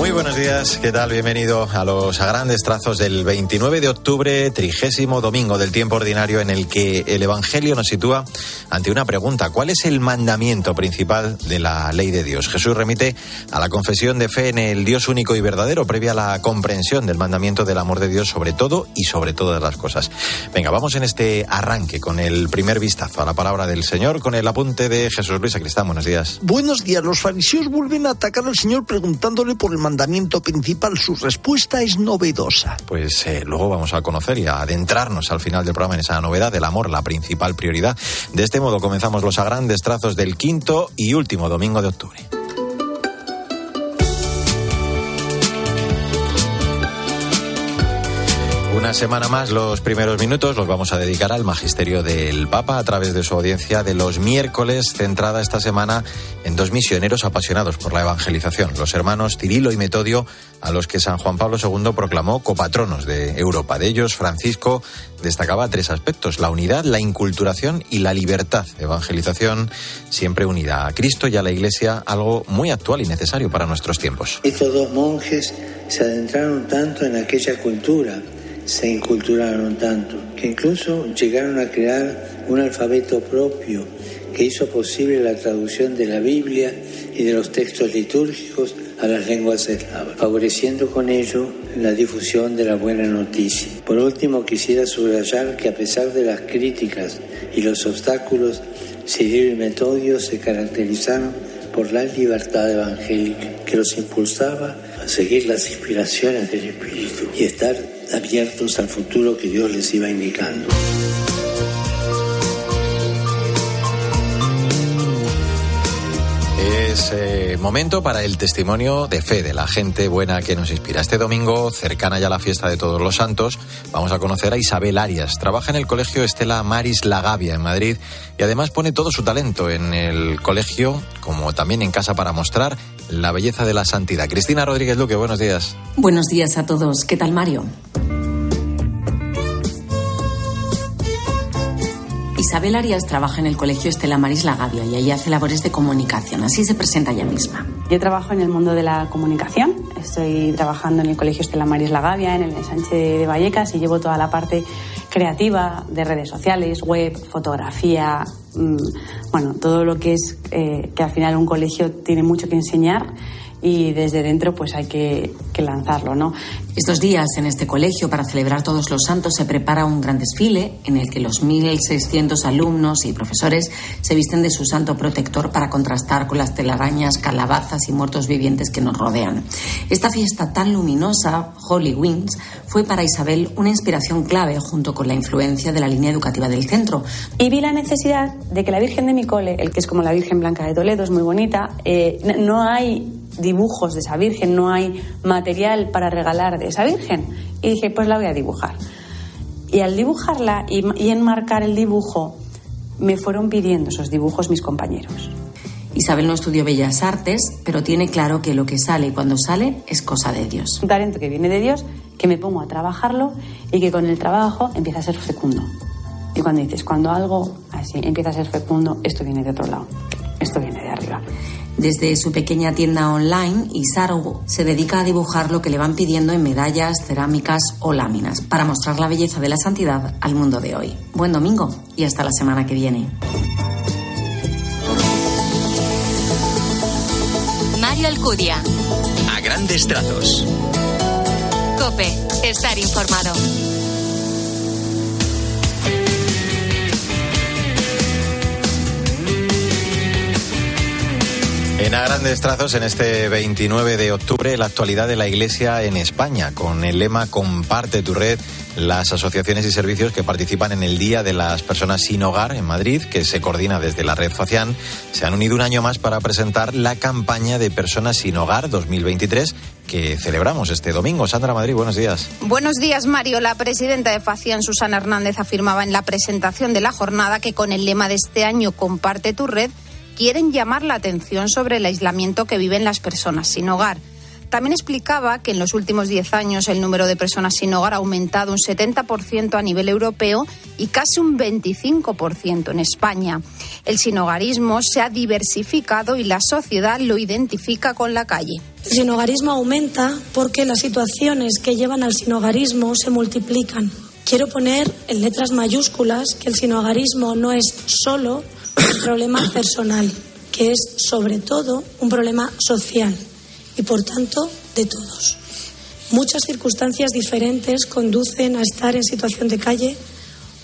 Muy buenos días, ¿qué tal? Bienvenido a los grandes trazos del 29 de octubre, trigésimo domingo del tiempo ordinario en el que el Evangelio nos sitúa ante una pregunta. ¿Cuál es el mandamiento principal de la ley de Dios? Jesús remite a la confesión de fe en el Dios único y verdadero, previa a la comprensión del mandamiento del amor de Dios sobre todo y sobre todas las cosas. Venga, vamos en este arranque con el primer vistazo a la palabra del Señor, con el apunte de Jesús Luis Acristán. Buenos días. Buenos días. Los fariseos vuelven a atacar al Señor preguntándole por el mandamiento mandamiento principal, su respuesta es novedosa. Pues eh, luego vamos a conocer y a adentrarnos al final del programa en esa novedad del amor, la principal prioridad. De este modo comenzamos los grandes trazos del quinto y último domingo de octubre. Una semana más, los primeros minutos los vamos a dedicar al magisterio del Papa a través de su audiencia de los miércoles, centrada esta semana en dos misioneros apasionados por la evangelización, los hermanos Cirilo y Metodio, a los que San Juan Pablo II proclamó copatronos de Europa. De ellos, Francisco destacaba tres aspectos, la unidad, la inculturación y la libertad. Evangelización siempre unida a Cristo y a la Iglesia, algo muy actual y necesario para nuestros tiempos. Estos dos monjes se adentraron tanto en aquella cultura se inculturaron tanto que incluso llegaron a crear un alfabeto propio que hizo posible la traducción de la Biblia y de los textos litúrgicos a las lenguas eslavas, favoreciendo con ello la difusión de la buena noticia. Por último, quisiera subrayar que a pesar de las críticas y los obstáculos, Cirilo y Metodio se caracterizaron por la libertad evangélica que los impulsaba a seguir las inspiraciones del Espíritu y estar abiertos al futuro que Dios les iba indicando. Es eh, momento para el testimonio de fe de la gente buena que nos inspira. Este domingo, cercana ya la fiesta de Todos los Santos, vamos a conocer a Isabel Arias. Trabaja en el colegio Estela Maris Lagavia en Madrid y además pone todo su talento en el colegio, como también en casa, para mostrar la belleza de la santidad. Cristina Rodríguez Luque, buenos días. Buenos días a todos. ¿Qué tal, Mario? Isabel Arias trabaja en el Colegio Estela Maris La Gavia y ahí hace labores de comunicación. Así se presenta ella misma. Yo trabajo en el mundo de la comunicación. Estoy trabajando en el Colegio Estela Maris La Gavia, en el ensanche de Vallecas y llevo toda la parte creativa de redes sociales, web, fotografía, mm, bueno, todo lo que es eh, que al final un colegio tiene mucho que enseñar y desde dentro pues hay que, que, lanzarlo, ¿no? Estos días en este colegio para celebrar todos los santos se prepara un gran desfile en el que los 1.600 alumnos y profesores se visten de su santo protector para contrastar con las telarañas, calabazas y muertos vivientes que nos rodean. Esta fiesta tan luminosa, Holy Wings, fue para Isabel una inspiración clave junto con la influencia de la línea educativa del centro. Y vi la necesidad de que la Virgen de mi cole, el que es como la Virgen Blanca de Toledo, es muy bonita, eh, no hay dibujos de esa Virgen, no hay material para regalar de esa Virgen. Y dije, pues la voy a dibujar. Y al dibujarla y, y enmarcar el dibujo, me fueron pidiendo esos dibujos mis compañeros. Isabel no estudió Bellas Artes, pero tiene claro que lo que sale y cuando sale es cosa de Dios. Un talento que viene de Dios, que me pongo a trabajarlo y que con el trabajo empieza a ser fecundo. Y cuando dices, cuando algo así empieza a ser fecundo, esto viene de otro lado, esto viene de arriba. Desde su pequeña tienda online, Isaru se dedica a dibujar lo que le van pidiendo en medallas, cerámicas o láminas para mostrar la belleza de la santidad al mundo de hoy. Buen domingo y hasta la semana que viene. Mario Alcudia. A grandes trazos. Cope, estar informado. En a grandes trazos, en este 29 de octubre, la actualidad de la Iglesia en España, con el lema Comparte tu red, las asociaciones y servicios que participan en el Día de las Personas sin Hogar en Madrid, que se coordina desde la red Facián, se han unido un año más para presentar la campaña de Personas sin Hogar 2023 que celebramos este domingo. Sandra Madrid, buenos días. Buenos días, Mario. La presidenta de Facián, Susana Hernández, afirmaba en la presentación de la jornada que con el lema de este año Comparte tu red, quieren llamar la atención sobre el aislamiento que viven las personas sin hogar. También explicaba que en los últimos 10 años el número de personas sin hogar ha aumentado un 70% a nivel europeo y casi un 25% en España. El sinhogarismo se ha diversificado y la sociedad lo identifica con la calle. El sinhogarismo aumenta porque las situaciones que llevan al sinhogarismo se multiplican. Quiero poner en letras mayúsculas que el sinhogarismo no es solo problema personal, que es sobre todo un problema social y por tanto de todos. Muchas circunstancias diferentes conducen a estar en situación de calle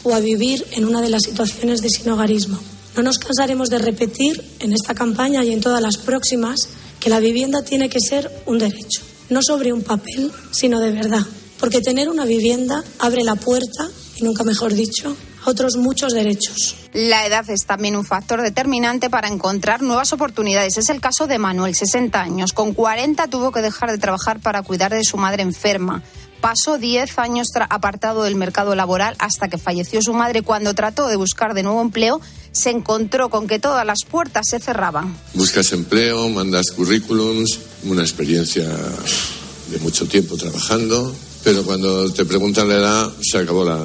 o a vivir en una de las situaciones de sinhogarismo. No nos cansaremos de repetir en esta campaña y en todas las próximas que la vivienda tiene que ser un derecho, no sobre un papel, sino de verdad. Porque tener una vivienda abre la puerta, y nunca mejor dicho, otros muchos derechos. La edad es también un factor determinante para encontrar nuevas oportunidades. Es el caso de Manuel, 60 años. Con 40 tuvo que dejar de trabajar para cuidar de su madre enferma. Pasó 10 años apartado del mercado laboral hasta que falleció su madre. Cuando trató de buscar de nuevo empleo, se encontró con que todas las puertas se cerraban. Buscas empleo, mandas currículums, una experiencia de mucho tiempo trabajando, pero cuando te preguntan la edad, se acabó la,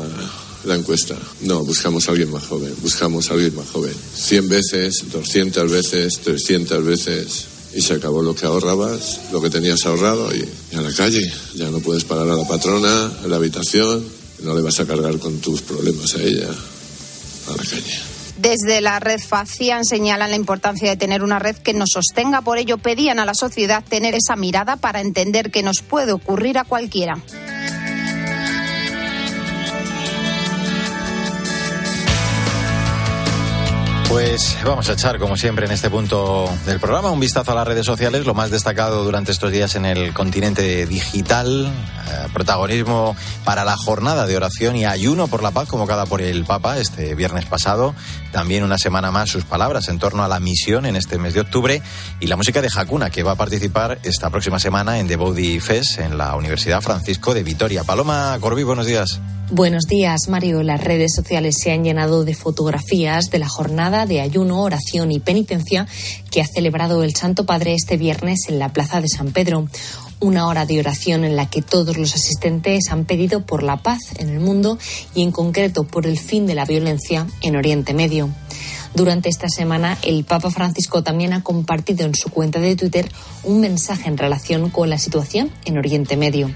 la encuesta. No, buscamos a alguien más joven, buscamos a alguien más joven. 100 veces, 200 veces, 300 veces, y se acabó lo que ahorrabas, lo que tenías ahorrado, y, a la calle. Ya no puedes pagar a la patrona, en la habitación, no le vas a cargar con tus problemas a ella, a la calle. Desde la red Facian señalan la importancia de tener una red que nos sostenga, por ello pedían a la sociedad tener esa mirada para entender que nos puede ocurrir a cualquiera. Pues vamos a echar, como siempre, en este punto del programa un vistazo a las redes sociales, lo más destacado durante estos días en el continente digital, eh, protagonismo para la jornada de oración y ayuno por la paz convocada por el Papa este viernes pasado, también una semana más sus palabras en torno a la misión en este mes de octubre y la música de Hakuna, que va a participar esta próxima semana en The Body Fest en la Universidad Francisco de Vitoria. Paloma Corbí, buenos días. Buenos días, Mario. Las redes sociales se han llenado de fotografías de la jornada de ayuno, oración y penitencia que ha celebrado el Santo Padre este viernes en la Plaza de San Pedro. Una hora de oración en la que todos los asistentes han pedido por la paz en el mundo y en concreto por el fin de la violencia en Oriente Medio. Durante esta semana, el Papa Francisco también ha compartido en su cuenta de Twitter un mensaje en relación con la situación en Oriente Medio.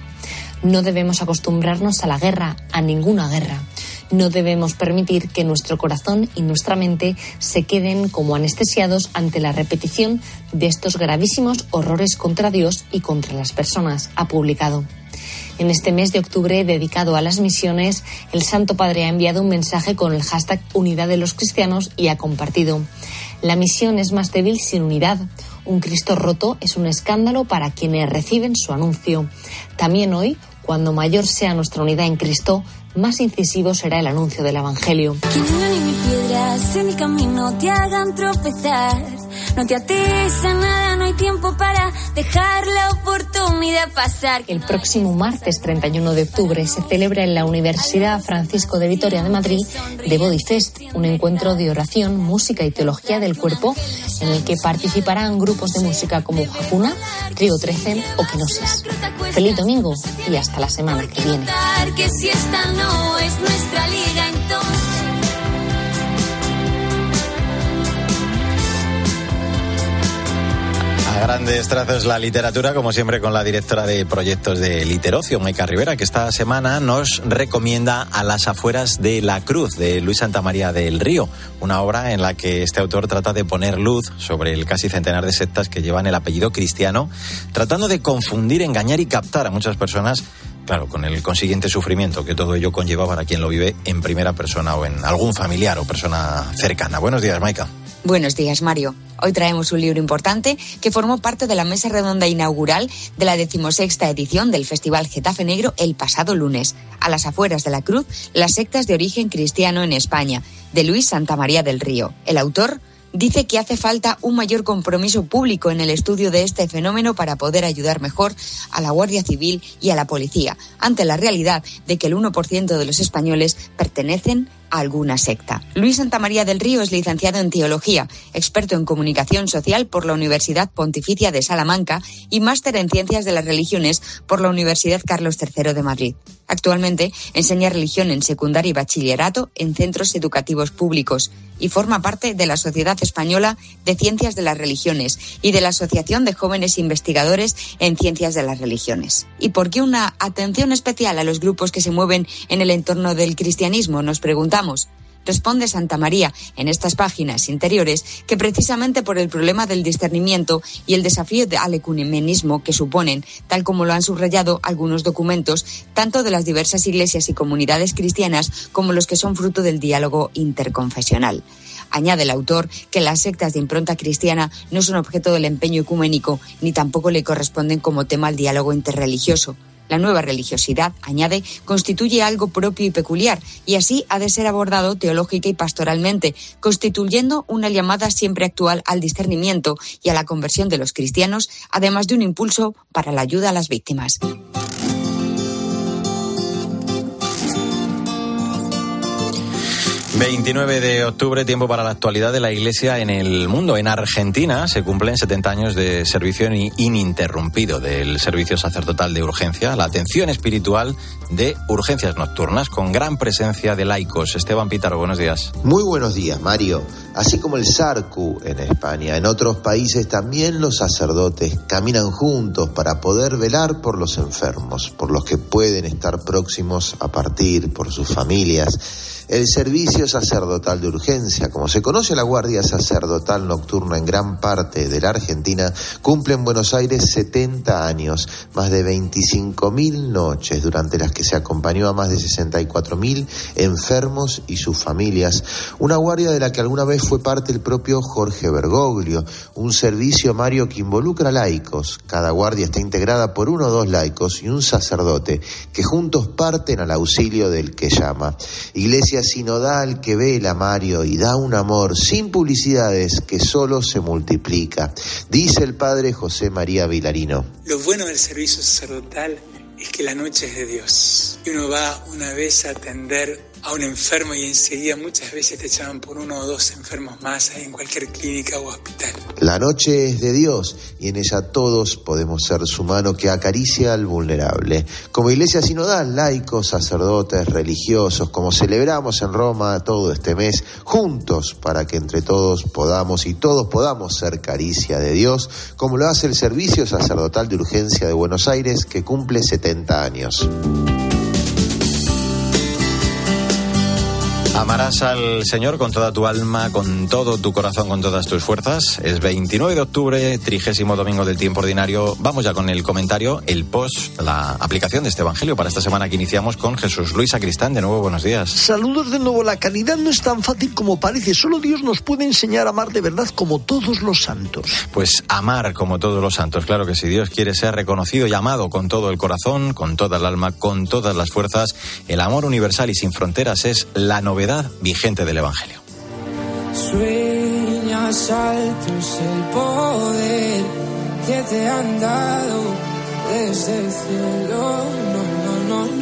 No debemos acostumbrarnos a la guerra, a ninguna guerra. No debemos permitir que nuestro corazón y nuestra mente se queden como anestesiados ante la repetición de estos gravísimos horrores contra Dios y contra las personas, ha publicado. En este mes de octubre dedicado a las misiones, el Santo Padre ha enviado un mensaje con el hashtag Unidad de los Cristianos y ha compartido. La misión es más débil sin unidad. Un Cristo roto es un escándalo para quienes reciben su anuncio. También hoy, cuando mayor sea nuestra unidad en Cristo, más incisivo será el anuncio del Evangelio. No te ates a nada, no hay tiempo para dejar la oportunidad pasar. El próximo martes 31 de octubre se celebra en la Universidad Francisco de Vitoria de Madrid The Body Fest, un encuentro de oración, música y teología del cuerpo en el que participarán grupos de música como Hakuna, Trigo 13 o Kenosis. Feliz domingo y hasta la semana que viene. Grandes trazos la literatura, como siempre con la directora de proyectos de Literocio, Maica Rivera, que esta semana nos recomienda A las afueras de la cruz, de Luis Santamaría del Río, una obra en la que este autor trata de poner luz sobre el casi centenar de sectas que llevan el apellido cristiano, tratando de confundir, engañar y captar a muchas personas Claro, con el consiguiente sufrimiento que todo ello conlleva para quien lo vive en primera persona o en algún familiar o persona cercana. Buenos días, Maika. Buenos días, Mario. Hoy traemos un libro importante que formó parte de la mesa redonda inaugural de la decimosexta edición del Festival Getafe Negro el pasado lunes, a las afueras de la Cruz, las sectas de origen cristiano en España, de Luis Santamaría del Río. El autor dice que hace falta un mayor compromiso público en el estudio de este fenómeno para poder ayudar mejor a la Guardia Civil y a la policía, ante la realidad de que el 1% de los españoles pertenecen a alguna secta. Luis Santamaría del Río es licenciado en Teología, experto en Comunicación Social por la Universidad Pontificia de Salamanca y máster en Ciencias de las Religiones por la Universidad Carlos III de Madrid. Actualmente enseña religión en secundaria y bachillerato en centros educativos públicos y forma parte de la Sociedad Española de Ciencias de las Religiones y de la Asociación de Jóvenes Investigadores en Ciencias de las Religiones. ¿Y por qué una atención especial a los grupos que se mueven en el entorno del cristianismo? Nos preguntamos responde Santa María en estas páginas interiores que precisamente por el problema del discernimiento y el desafío al ecumenismo que suponen, tal como lo han subrayado algunos documentos, tanto de las diversas iglesias y comunidades cristianas como los que son fruto del diálogo interconfesional. Añade el autor que las sectas de impronta cristiana no son objeto del empeño ecuménico ni tampoco le corresponden como tema al diálogo interreligioso. La nueva religiosidad, añade, constituye algo propio y peculiar, y así ha de ser abordado teológica y pastoralmente, constituyendo una llamada siempre actual al discernimiento y a la conversión de los cristianos, además de un impulso para la ayuda a las víctimas. 29 de octubre, tiempo para la actualidad de la Iglesia en el mundo. En Argentina se cumplen 70 años de servicio ininterrumpido del servicio sacerdotal de urgencia, la atención espiritual de urgencias nocturnas, con gran presencia de laicos. Esteban Pítaro, buenos días. Muy buenos días, Mario. Así como el SARCU en España, en otros países también los sacerdotes caminan juntos para poder velar por los enfermos, por los que pueden estar próximos a partir, por sus familias el servicio sacerdotal de urgencia, como se conoce la Guardia Sacerdotal Nocturna en gran parte de la Argentina, cumple en Buenos Aires 70 años, más de 25.000 noches, durante las que se acompañó a más de 64.000 enfermos y sus familias. Una guardia de la que alguna vez fue parte el propio Jorge Bergoglio, un servicio, Mario, que involucra laicos. Cada guardia está integrada por uno o dos laicos y un sacerdote, que juntos parten al auxilio del que llama. Iglesia sinodal que vela, Mario, y da un amor sin publicidades que solo se multiplica, dice el padre José María Vilarino. Lo bueno del servicio sacerdotal es que la noche es de Dios. Y uno va una vez a atender a un enfermo y enseguida muchas veces te llaman por uno o dos enfermos más en cualquier clínica o hospital. La noche es de Dios y en ella todos podemos ser su mano que acaricia al vulnerable. Como iglesia sinodal, laicos, sacerdotes, religiosos, como celebramos en Roma todo este mes, juntos para que entre todos podamos y todos podamos ser caricia de Dios, como lo hace el Servicio Sacerdotal de Urgencia de Buenos Aires que cumple 70 años. Amarás al Señor con toda tu alma, con todo tu corazón, con todas tus fuerzas. Es 29 de octubre, trigésimo domingo del tiempo ordinario. Vamos ya con el comentario, el post, la aplicación de este Evangelio para esta semana que iniciamos con Jesús Luis Acristán. De nuevo, buenos días. Saludos de nuevo. La caridad no es tan fácil como parece. Solo Dios nos puede enseñar a amar de verdad como todos los santos. Pues amar como todos los santos. Claro que si Dios quiere ser reconocido y amado con todo el corazón, con toda el alma, con todas las fuerzas, el amor universal y sin fronteras es la novedad vigente del Evangelio. Sueñas altos el poder que te han dado desde el cielo. No, no, no.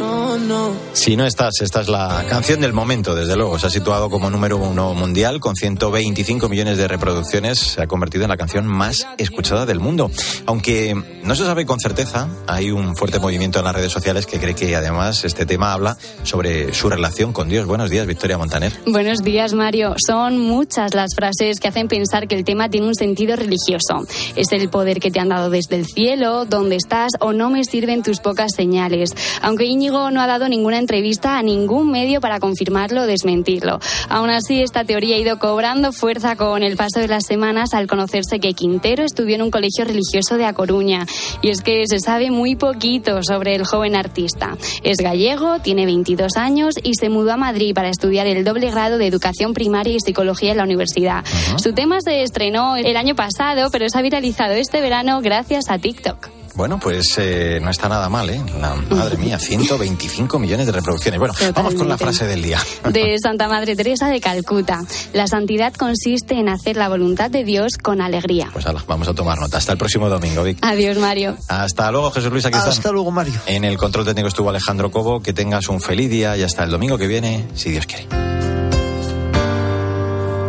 Si no estás, esta es la canción del momento, desde luego. Se ha situado como número uno mundial con 125 millones de reproducciones. Se ha convertido en la canción más escuchada del mundo. Aunque no se sabe con certeza, hay un fuerte movimiento en las redes sociales que cree que además este tema habla sobre su relación con Dios. Buenos días, Victoria Montaner. Buenos días, Mario. Son muchas las frases que hacen pensar que el tema tiene un sentido religioso. Es el poder que te han dado desde el cielo, donde estás o no me sirven tus pocas señales. Aunque Íñigo no ha dado ninguna entrevista a ningún medio para confirmarlo o desmentirlo. Aún así, esta teoría ha ido cobrando fuerza con el paso de las semanas al conocerse que Quintero estudió en un colegio religioso de A Coruña. Y es que se sabe muy poquito sobre el joven artista. Es gallego, tiene 22 años y se mudó a Madrid para estudiar el doble grado de educación primaria y psicología en la universidad. Su tema se estrenó el año pasado, pero se ha viralizado este verano gracias a TikTok. Bueno, pues eh, no está nada mal, ¿eh? La, madre mía, 125 millones de reproducciones. Bueno, vamos con la frase del día. De Santa Madre Teresa de Calcuta. La santidad consiste en hacer la voluntad de Dios con alegría. Pues vamos a tomar nota. Hasta el próximo domingo, Vic. Adiós, Mario. Hasta luego, Jesús Luis. Aquí Hasta luego, Mario. En el control técnico estuvo Alejandro Cobo. Que tengas un feliz día y hasta el domingo que viene, si Dios quiere.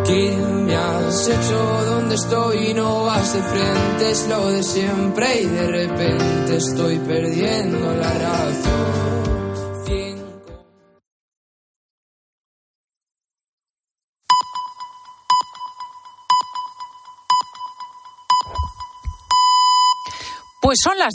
¿Qué me has hecho? ¿Dónde estoy? No vas de frente, es lo de siempre y de repente estoy perdiendo la razón. Pues son las